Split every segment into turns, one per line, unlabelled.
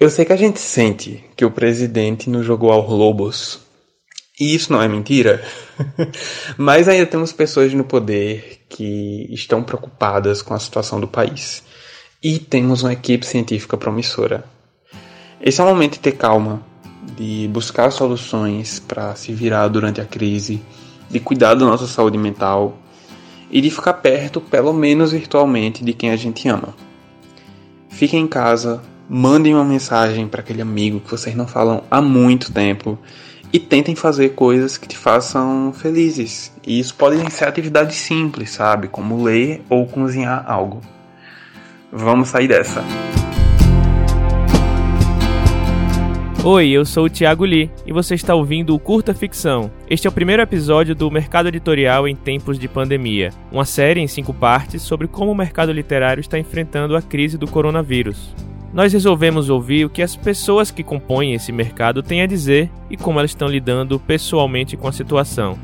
Eu sei que a gente sente que o presidente nos jogou aos lobos. E isso não é mentira. Mas ainda temos pessoas no poder que estão preocupadas com a situação do país. E temos uma equipe científica promissora. Esse é o momento de ter calma, de buscar soluções para se virar durante a crise, de cuidar da nossa saúde mental e de ficar perto, pelo menos virtualmente, de quem a gente ama. Fiquem em casa, mandem uma mensagem para aquele amigo que vocês não falam há muito tempo e tentem fazer coisas que te façam felizes. E isso podem ser atividades simples, sabe? Como ler ou cozinhar algo. Vamos sair dessa.
Oi, eu sou o Thiago Lee e você está ouvindo o Curta Ficção. Este é o primeiro episódio do Mercado Editorial em Tempos de Pandemia, uma série em cinco partes sobre como o mercado literário está enfrentando a crise do coronavírus nós resolvemos ouvir o que as pessoas que compõem esse mercado têm a dizer e como elas estão lidando pessoalmente com a situação.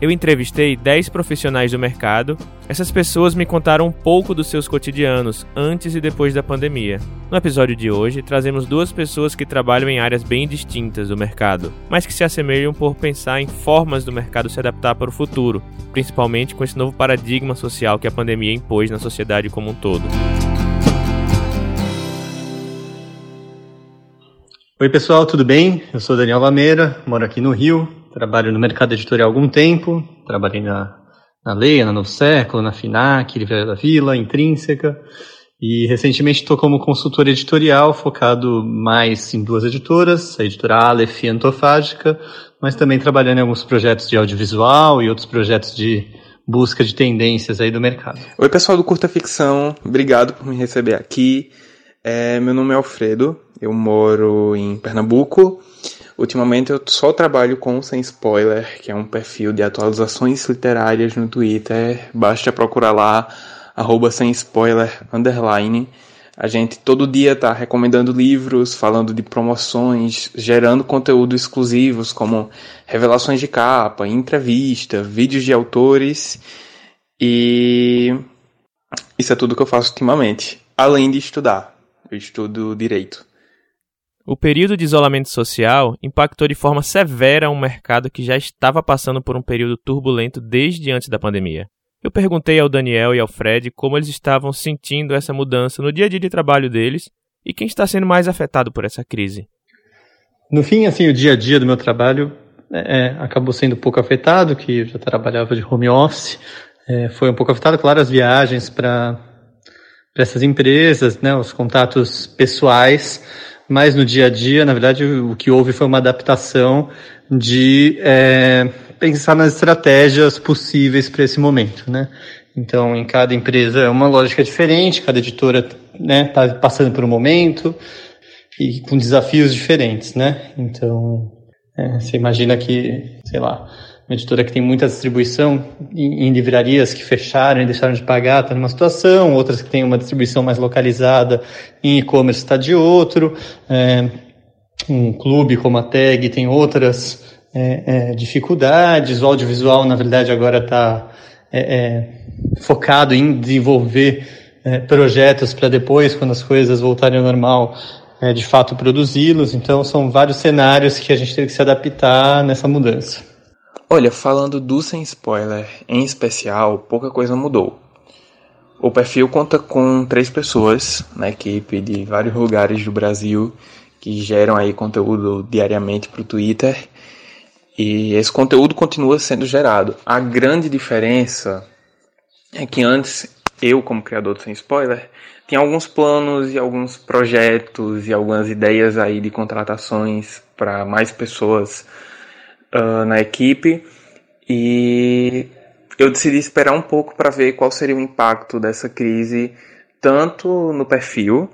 Eu entrevistei 10 profissionais do mercado. Essas pessoas me contaram um pouco dos seus cotidianos antes e depois da pandemia. No episódio de hoje, trazemos duas pessoas que trabalham em áreas bem distintas do mercado, mas que se assemelham por pensar em formas do mercado se adaptar para o futuro, principalmente com esse novo paradigma social que a pandemia impôs na sociedade como um todo.
Oi pessoal, tudo bem? Eu sou Daniel Lameira, moro aqui no Rio, trabalho no mercado editorial há algum tempo, trabalhei na, na Leia, na Novo Século, na FINAC, Livraria da Vila, Intrínseca, e recentemente estou como consultor editorial, focado mais em duas editoras, a editora Aleph e Antofágica, mas também trabalhando em alguns projetos de audiovisual e outros projetos de busca de tendências aí do mercado.
Oi pessoal do Curta Ficção, obrigado por me receber aqui. É, meu nome é Alfredo, eu moro em Pernambuco. Ultimamente eu só trabalho com Sem Spoiler, que é um perfil de atualizações literárias no Twitter. Basta procurar lá, arroba sem spoiler, underline. A gente todo dia tá recomendando livros, falando de promoções, gerando conteúdo exclusivos como revelações de capa, entrevista, vídeos de autores. E isso é tudo que eu faço ultimamente, além de estudar. Eu estudo direito.
O período de isolamento social impactou de forma severa um mercado que já estava passando por um período turbulento desde antes da pandemia. Eu perguntei ao Daniel e ao Fred como eles estavam sentindo essa mudança no dia a dia de trabalho deles e quem está sendo mais afetado por essa crise.
No fim, assim, o dia a dia do meu trabalho é, é acabou sendo um pouco afetado, que eu já trabalhava de home office, é, foi um pouco afetado, claro, as viagens para essas empresas, né, os contatos pessoais, mas no dia a dia, na verdade, o que houve foi uma adaptação de é, pensar nas estratégias possíveis para esse momento, né? Então, em cada empresa é uma lógica diferente, cada editora né, está passando por um momento e com desafios diferentes, né? Então, é, você imagina que, sei lá, uma editora que tem muita distribuição em, livrarias que fecharam e deixaram de pagar está numa situação, outras que têm uma distribuição mais localizada em e-commerce está de outro, é, um clube como a TAG tem outras é, é, dificuldades, o audiovisual na verdade agora está é, é, focado em desenvolver é, projetos para depois, quando as coisas voltarem ao normal, de fato produzi-los. Então são vários cenários que a gente teve que se adaptar nessa mudança.
Olha, falando do sem spoiler em especial, pouca coisa mudou. O perfil conta com três pessoas na equipe de vários lugares do Brasil que geram aí conteúdo diariamente para o Twitter e esse conteúdo continua sendo gerado. A grande diferença é que antes eu, como criador do Sem Spoiler, tinha alguns planos e alguns projetos e algumas ideias aí de contratações para mais pessoas uh, na equipe e eu decidi esperar um pouco para ver qual seria o impacto dessa crise tanto no perfil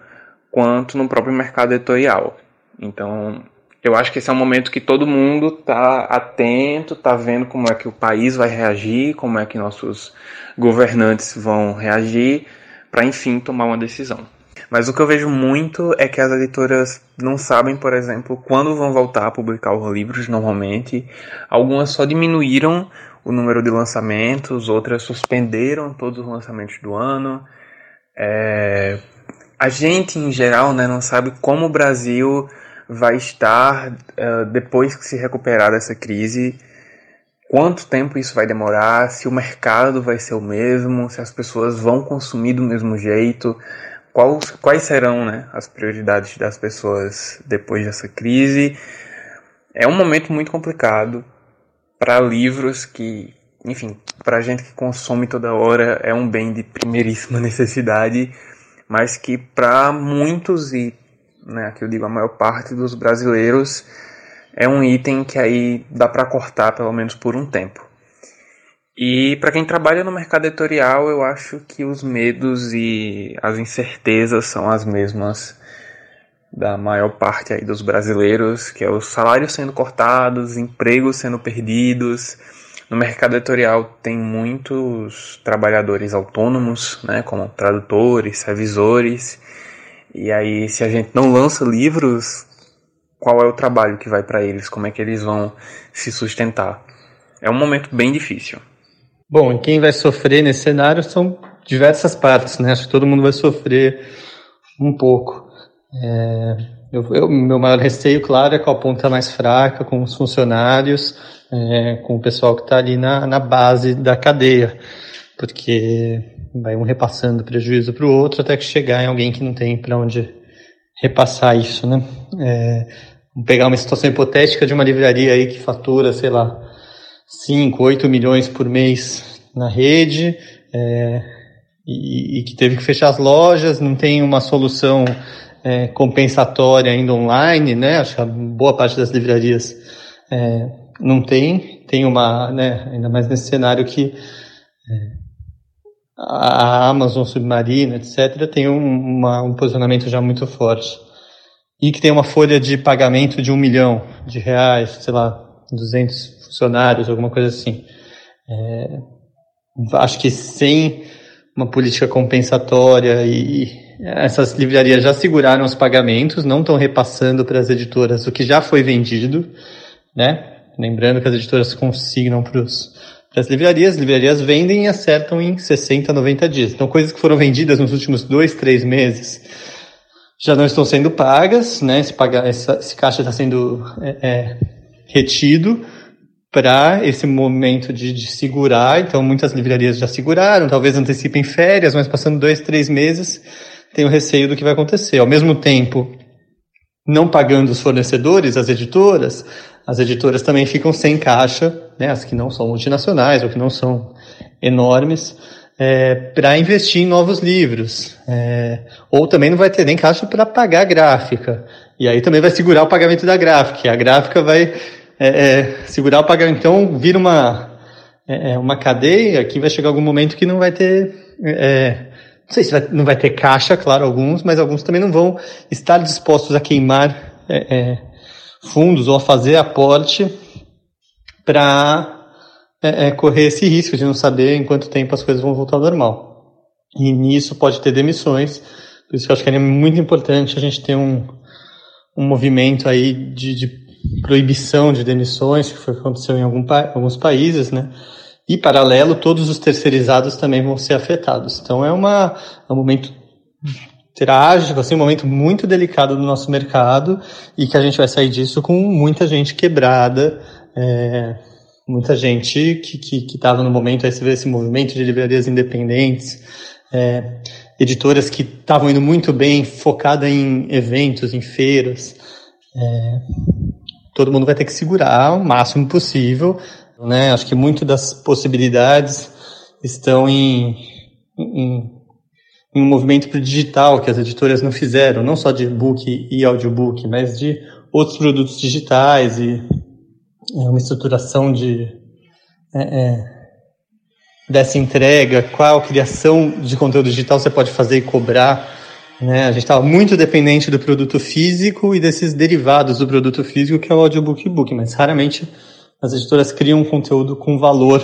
quanto no próprio mercado editorial. Então, eu acho que esse é um momento que todo mundo está atento, está vendo como é que o país vai reagir, como é que nossos governantes vão reagir, para enfim tomar uma decisão. Mas o que eu vejo muito é que as editoras não sabem, por exemplo, quando vão voltar a publicar os livros normalmente. Algumas só diminuíram o número de lançamentos, outras suspenderam todos os lançamentos do ano. É... a gente em geral né, não sabe como o Brasil vai estar uh, depois que se recuperar dessa crise, quanto tempo isso vai demorar, se o mercado vai ser o mesmo, se as pessoas vão consumir do mesmo jeito, quais, quais serão né, as prioridades das pessoas depois dessa crise. É um momento muito complicado para livros que, enfim, para gente que consome toda hora é um bem de primeiríssima necessidade, mas que para muitos e né, aqui eu digo a maior parte dos brasileiros, é um item que aí dá para cortar pelo menos por um tempo. E para quem trabalha no mercado editorial, eu acho que os medos e as incertezas são as mesmas da maior parte aí dos brasileiros, que é os salários sendo cortados, empregos sendo perdidos. No mercado editorial tem muitos trabalhadores autônomos, né, como tradutores, revisores, e aí, se a gente não lança livros, qual é o trabalho que vai para eles? Como é que eles vão se sustentar? É um momento bem difícil.
Bom, quem vai sofrer nesse cenário são diversas partes, né? Acho que todo mundo vai sofrer um pouco. É, eu, eu, meu maior receio, claro, é com a ponta mais fraca, com os funcionários, é, com o pessoal que está ali na, na base da cadeia, porque vai um repassando prejuízo para o outro até que chegar em alguém que não tem para onde repassar isso, né? É, pegar uma situação hipotética de uma livraria aí que fatura, sei lá, 5, 8 milhões por mês na rede é, e, e, que teve que fechar as lojas, não tem uma solução é, compensatória ainda online, né? Acho que a boa parte das livrarias é, não tem, tem uma, né, ainda mais nesse cenário que é, a Amazon Submarino, etc., tem um, uma, um posicionamento já muito forte. E que tem uma folha de pagamento de um milhão de reais, sei lá, 200 funcionários, alguma coisa assim. É, acho que sem uma política compensatória e essas livrarias já seguraram os pagamentos, não estão repassando para as editoras o que já foi vendido, né? Lembrando que as editoras consignam para as livrarias. As livrarias vendem e acertam em 60, 90 dias. Então, coisas que foram vendidas nos últimos dois, três meses já não estão sendo pagas, né? Esse, paga, essa, esse caixa está sendo é, é, retido para esse momento de, de, segurar. Então, muitas livrarias já seguraram, talvez antecipem férias, mas passando dois, três meses, tem o receio do que vai acontecer. Ao mesmo tempo, não pagando os fornecedores, as editoras, as editoras também ficam sem caixa, né, as que não são multinacionais ou que não são enormes, é, para investir em novos livros. É, ou também não vai ter nem caixa para pagar a gráfica. E aí também vai segurar o pagamento da gráfica. E a gráfica vai é, é segurar o pagamento. Então vira uma, é, é, uma cadeia que vai chegar algum momento que não vai ter. não sei se vai, não vai ter caixa, claro, alguns, mas alguns também não vão estar dispostos a queimar fundos ou a fazer aporte para é, é, correr esse risco de não saber em quanto tempo as coisas vão voltar ao normal. E nisso pode ter demissões, por isso que eu acho que é muito importante a gente ter um, um movimento aí de, de proibição de demissões, que foi que aconteceu em algum, alguns países, né? E, paralelo, todos os terceirizados também vão ser afetados. Então, é, uma, é um momento trágico, assim, um momento muito delicado do nosso mercado e que a gente vai sair disso com muita gente quebrada, é, muita gente que que estava no momento, aí você vê esse movimento de livrarias independentes, é, editoras que estavam indo muito bem, focada em eventos, em feiras. É, todo mundo vai ter que segurar o máximo possível, né? Acho que muito das possibilidades estão em, em em um movimento para o digital que as editoras não fizeram, não só de e-book e audiobook, mas de outros produtos digitais e é, uma estruturação de é, é, dessa entrega, qual criação de conteúdo digital você pode fazer e cobrar. Né? A gente estava muito dependente do produto físico e desses derivados do produto físico, que é o audiobook e e-book, mas raramente as editoras criam conteúdo com valor,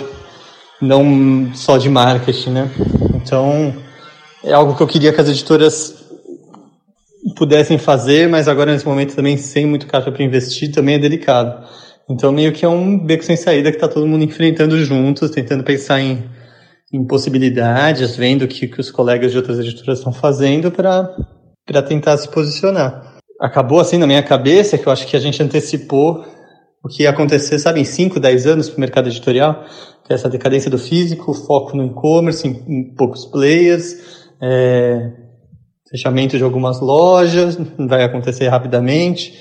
não só de marketing. Né? Então, é algo que eu queria que as editoras pudessem fazer, mas agora nesse momento também sem muito caixa para investir também é delicado. Então meio que é um beco sem saída que está todo mundo enfrentando juntos, tentando pensar em, em possibilidades, vendo o que, que os colegas de outras editoras estão fazendo para tentar se posicionar. Acabou assim na minha cabeça que eu acho que a gente antecipou o que ia acontecer, sabe, em 5, 10 anos para o mercado editorial, que é essa decadência do físico, foco no e-commerce, em, em, poucos players, é, fechamento de algumas lojas, vai acontecer rapidamente,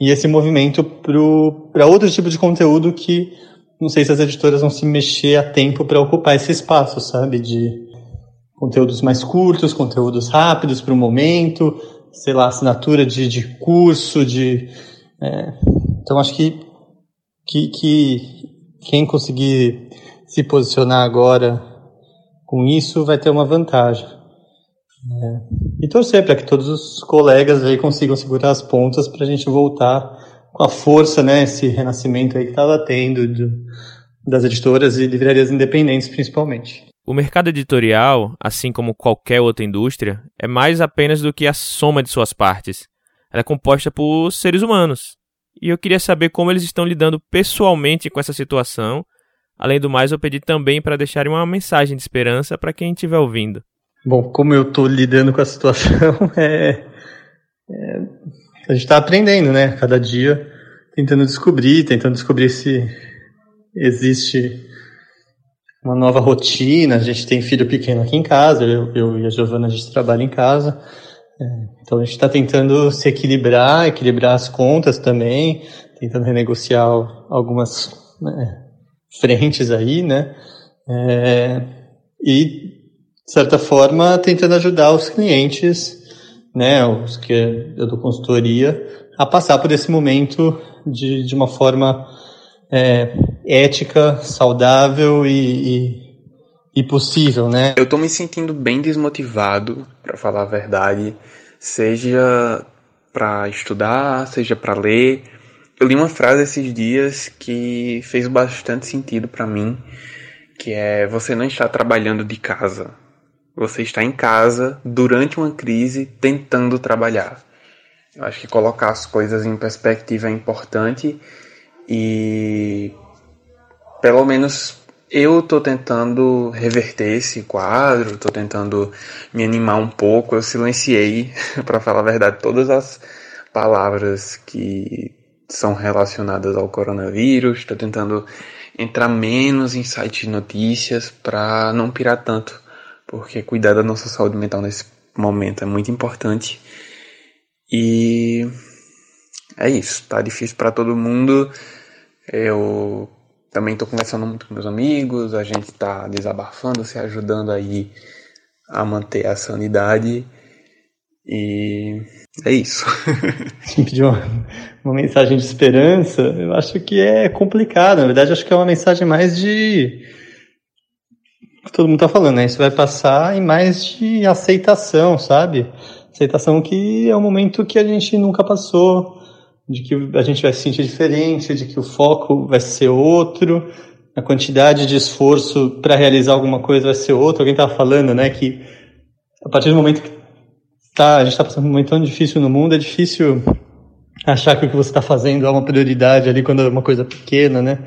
e esse movimento para outro tipo de conteúdo que não sei se as editoras vão se mexer a tempo para ocupar esse espaço, sabe, de conteúdos mais curtos, conteúdos rápidos para o momento, sei lá, assinatura de, de curso, de... É, então acho que, que, que quem conseguir se posicionar agora com isso vai ter uma vantagem. É, e torcer para que todos os colegas aí consigam segurar as pontas para a gente voltar com a força, né, esse renascimento aí que estava tendo de, das editoras e livrarias independentes, principalmente.
O mercado editorial, assim como qualquer outra indústria, é mais apenas do que a soma de suas partes. Ela é composta por seres humanos. E eu queria saber como eles estão lidando pessoalmente com essa situação. Além do mais, eu pedi também para deixarem uma mensagem de esperança para quem estiver ouvindo.
Bom, como eu estou lidando com a situação, é, é a gente está aprendendo, né? Cada dia tentando descobrir, tentando descobrir se existe uma nova rotina. A gente tem filho pequeno aqui em casa, eu, eu e a Giovana a gente trabalha em casa. É, então a gente está tentando se equilibrar, equilibrar as contas também, tentando renegociar algumas né, frentes aí, né? É, e, de certa forma, tentando ajudar os clientes, né, os que eu dou consultoria, a passar por esse momento de, de uma forma é, ética, saudável e, e, e, possível, né?
Eu tô me sentindo bem desmotivado, para falar a verdade, seja para estudar, seja para ler. Eu li uma frase esses dias que fez bastante sentido para mim, que é você não está trabalhando de casa. Você está em casa durante uma crise tentando trabalhar. Eu acho que colocar as coisas em perspectiva é importante e pelo menos eu tô tentando reverter esse quadro, tô tentando me animar um pouco. Eu silenciei, para falar a verdade, todas as palavras que são relacionadas ao coronavírus. Estou tentando entrar menos em sites de notícias para não pirar tanto, porque cuidar da nossa saúde mental nesse momento é muito importante. E é isso, tá difícil para todo mundo. Eu também estou conversando muito com meus amigos, a gente está desabafando, se ajudando aí a manter a sanidade. E é isso.
uma, uma mensagem de esperança, eu acho que é complicado. Na verdade, acho que é uma mensagem mais de. Todo mundo está falando, né? Isso vai passar em mais de aceitação, sabe? Aceitação que é um momento que a gente nunca passou de que a gente vai se sentir diferente, de que o foco vai ser outro, a quantidade de esforço para realizar alguma coisa vai ser outra. Alguém estava falando, né, que a partir do momento que tá, a gente está passando um momento tão difícil no mundo, é difícil achar que o que você está fazendo é uma prioridade ali quando é uma coisa pequena, né?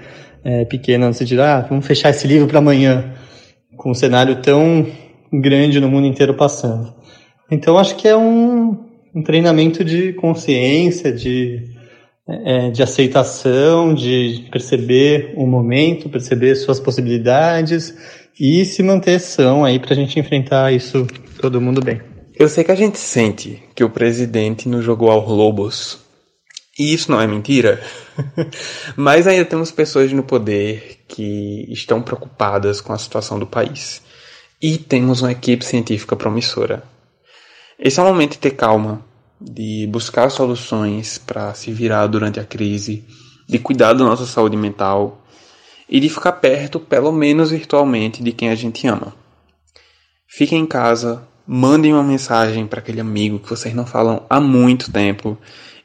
É, pequena, você dirá, ah, vamos fechar esse livro para amanhã, com um cenário tão grande no mundo inteiro passando. Então acho que é um, um treinamento de consciência, de é, de aceitação, de perceber o momento, perceber suas possibilidades e se manter são aí para a gente enfrentar isso todo mundo bem.
Eu sei que a gente sente que o presidente nos jogou aos lobos. E isso não é mentira. Mas ainda temos pessoas no poder que estão preocupadas com a situação do país. E temos uma equipe científica promissora. Esse é o momento de ter calma, de buscar soluções para se virar durante a crise, de cuidar da nossa saúde mental e de ficar perto, pelo menos virtualmente, de quem a gente ama. Fiquem em casa, mandem uma mensagem para aquele amigo que vocês não falam há muito tempo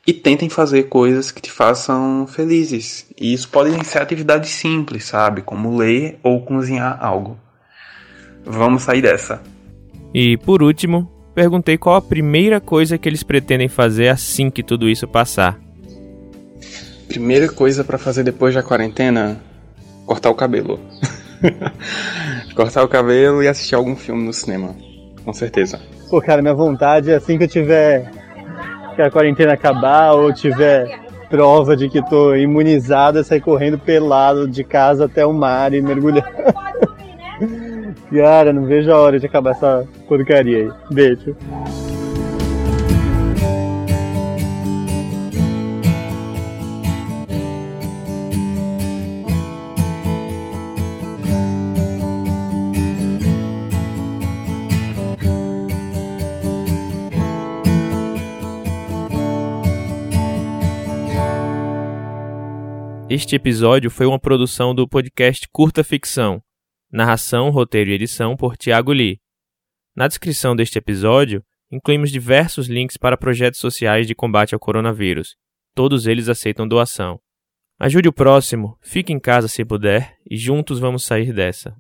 e tentem fazer coisas que te façam felizes. E isso podem ser atividades simples, sabe? Como ler ou cozinhar algo. Vamos sair dessa.
E por último, perguntei qual a primeira coisa que eles pretendem fazer assim que tudo isso passar.
Primeira coisa para fazer depois da quarentena: cortar o cabelo. cortar o cabelo e assistir algum filme no cinema, com certeza.
Pô, cara, minha vontade é assim que eu tiver que a quarentena acabar ou tiver prova de que tô imunizado é sair correndo pelado de casa até o mar e mergulhar. Cara, não vejo a hora de acabar essa porcaria aí. Beijo.
Este episódio foi uma produção do podcast Curta Ficção. Narração, roteiro e edição por Tiago Lee. Na descrição deste episódio, incluímos diversos links para projetos sociais de combate ao coronavírus. Todos eles aceitam doação. Ajude o próximo, fique em casa se puder e juntos vamos sair dessa.